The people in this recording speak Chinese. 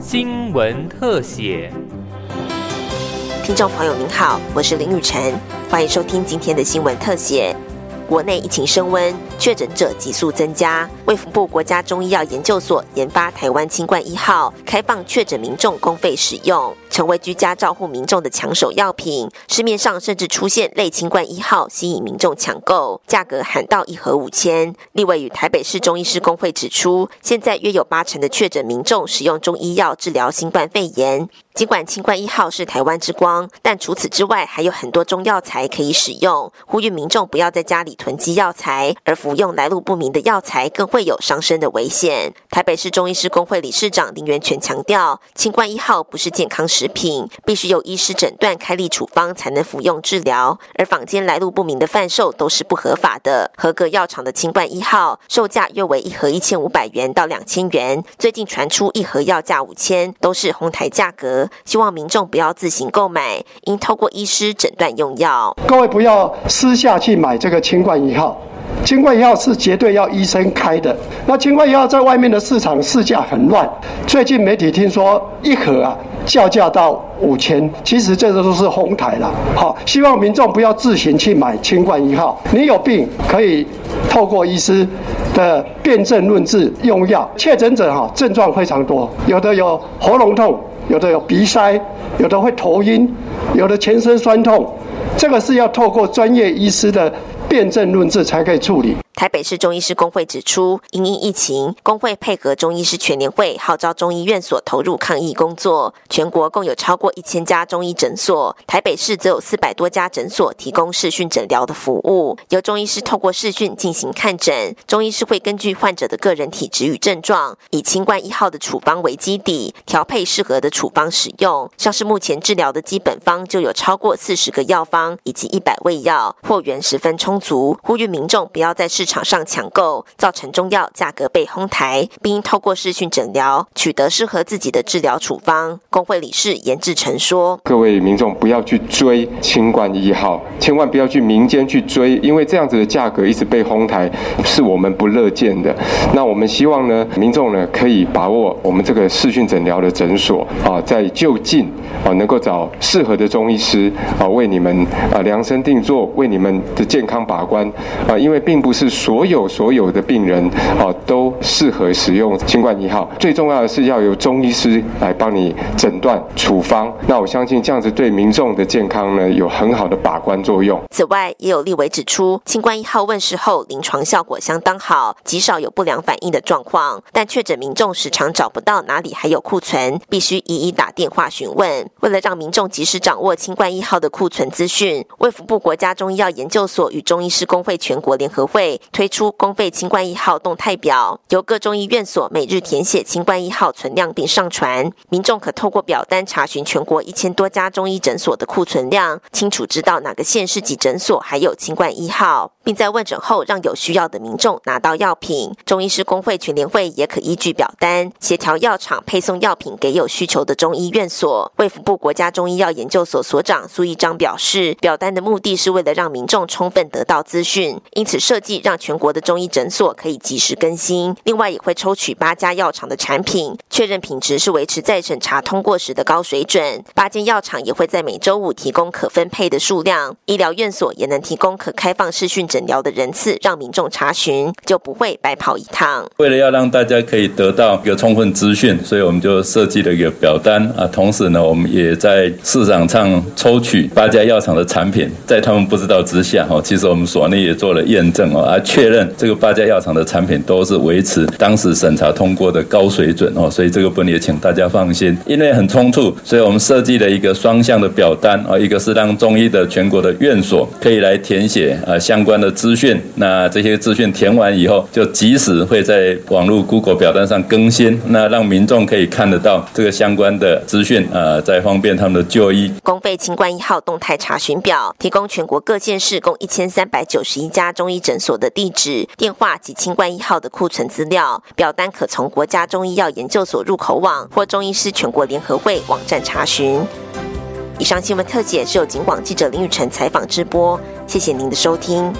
新闻特写。听众朋友您好，我是林雨晨，欢迎收听今天的新闻特写。国内疫情升温，确诊者急速增加。卫福部国家中医药研究所研发台湾清冠一号，开放确诊民众公费使用，成为居家照护民众的抢手药品。市面上甚至出现类清冠一号，吸引民众抢购，价格喊到一盒五千。立委与台北市中医师工会指出，现在约有八成的确诊民众使用中医药治疗新冠肺炎。尽管清冠一号是台湾之光，但除此之外还有很多中药材可以使用。呼吁民众不要在家里囤积药材，而服用来路不明的药材更会有伤身的危险。台北市中医师工会理事长林元全强调，清冠一号不是健康食品，必须有医师诊断开立处方才能服用治疗。而坊间来路不明的贩售都是不合法的。合格药厂的清冠一号售价约为一盒一千五百元到两千元，最近传出一盒药价五千，都是哄抬价格。希望民众不要自行购买，应透过医师诊断用药。各位不要私下去买这个清冠一号，清冠一号是绝对要医生开的。那清冠一号在外面的市场市价很乱，最近媒体听说一盒啊叫价到五千，其实这个都是哄抬了。好，希望民众不要自行去买清冠一号。你有病可以透过医师的辨证论治用药。确诊者哈症状非常多，有的有喉咙痛。有的有鼻塞，有的会头晕，有的全身酸痛，这个是要透过专业医师的辨证论治才可以处理。台北市中医师工会指出，因应疫情，工会配合中医师全联会号召中医院所投入抗疫工作。全国共有超过一千家中医诊所，台北市则有四百多家诊所提供视讯诊疗的服务，由中医师透过视讯进行看诊。中医师会根据患者的个人体质与症状，以清冠一号的处方为基底，调配适合的处方使用。像是目前治疗的基本方就有超过四十个药方，以及一百味药，货源十分充足。呼吁民众不要在市场场上抢购，造成中药价格被哄抬，并透过视讯诊疗取得适合自己的治疗处方。工会理事严志成说：“各位民众不要去追清冠一号，千万不要去民间去追，因为这样子的价格一直被哄抬，是我们不乐见的。那我们希望呢，民众呢可以把握我们这个视讯诊疗的诊所啊，在就近啊能够找适合的中医师啊，为你们啊量身定做，为你们的健康把关啊，因为并不是。”所有所有的病人哦，都适合使用新冠一号。最重要的是要由中医师来帮你诊断处方。那我相信这样子对民众的健康呢，有很好的把关作用。此外，也有立委指出，新冠一号问世后，临床效果相当好，极少有不良反应的状况。但确诊民众时常找不到哪里还有库存，必须一一打电话询问。为了让民众及时掌握新冠一号的库存资讯，卫福部国家中医药研究所与中医师工会全国联合会。推出公费清冠一号动态表，由各中医院所每日填写清冠一号存量并上传，民众可透过表单查询全国一千多家中医诊所的库存量，清楚知道哪个县市级诊所还有清冠一号，并在问诊后让有需要的民众拿到药品。中医师工会全联会也可依据表单协调药厂配送药品给有需求的中医院所。卫福部国家中医药研究所所长苏一章表示，表单的目的是为了让民众充分得到资讯，因此设计让。全国的中医诊所可以及时更新，另外也会抽取八家药厂的产品，确认品质是维持在审查通过时的高水准。八间药厂也会在每周五提供可分配的数量，医疗院所也能提供可开放视讯诊疗的人次，让民众查询，就不会白跑一趟。为了要让大家可以得到一个充分资讯，所以我们就设计了一个表单啊，同时呢，我们也在市场上抽取八家药厂的产品，在他们不知道之下，哈，其实我们所内也做了验证哦，而。确认这个八家药厂的产品都是维持当时审查通过的高水准哦，所以这个分也请大家放心。因为很冲突，所以我们设计了一个双向的表单啊，一个是让中医的全国的院所可以来填写啊相关的资讯，那这些资讯填完以后，就及时会在网络 Google 表单上更新，那让民众可以看得到这个相关的资讯啊，在方便他们的就医。公费清冠一号动态查询表提供全国各县市共一千三百九十一家中医诊所的地址、电话及清冠一号的库存资料。表单可从国家中医药研究所入口网或中医师全国联合会网站查询。以上新闻特写是由警广记者林雨晨采访直播，谢谢您的收听。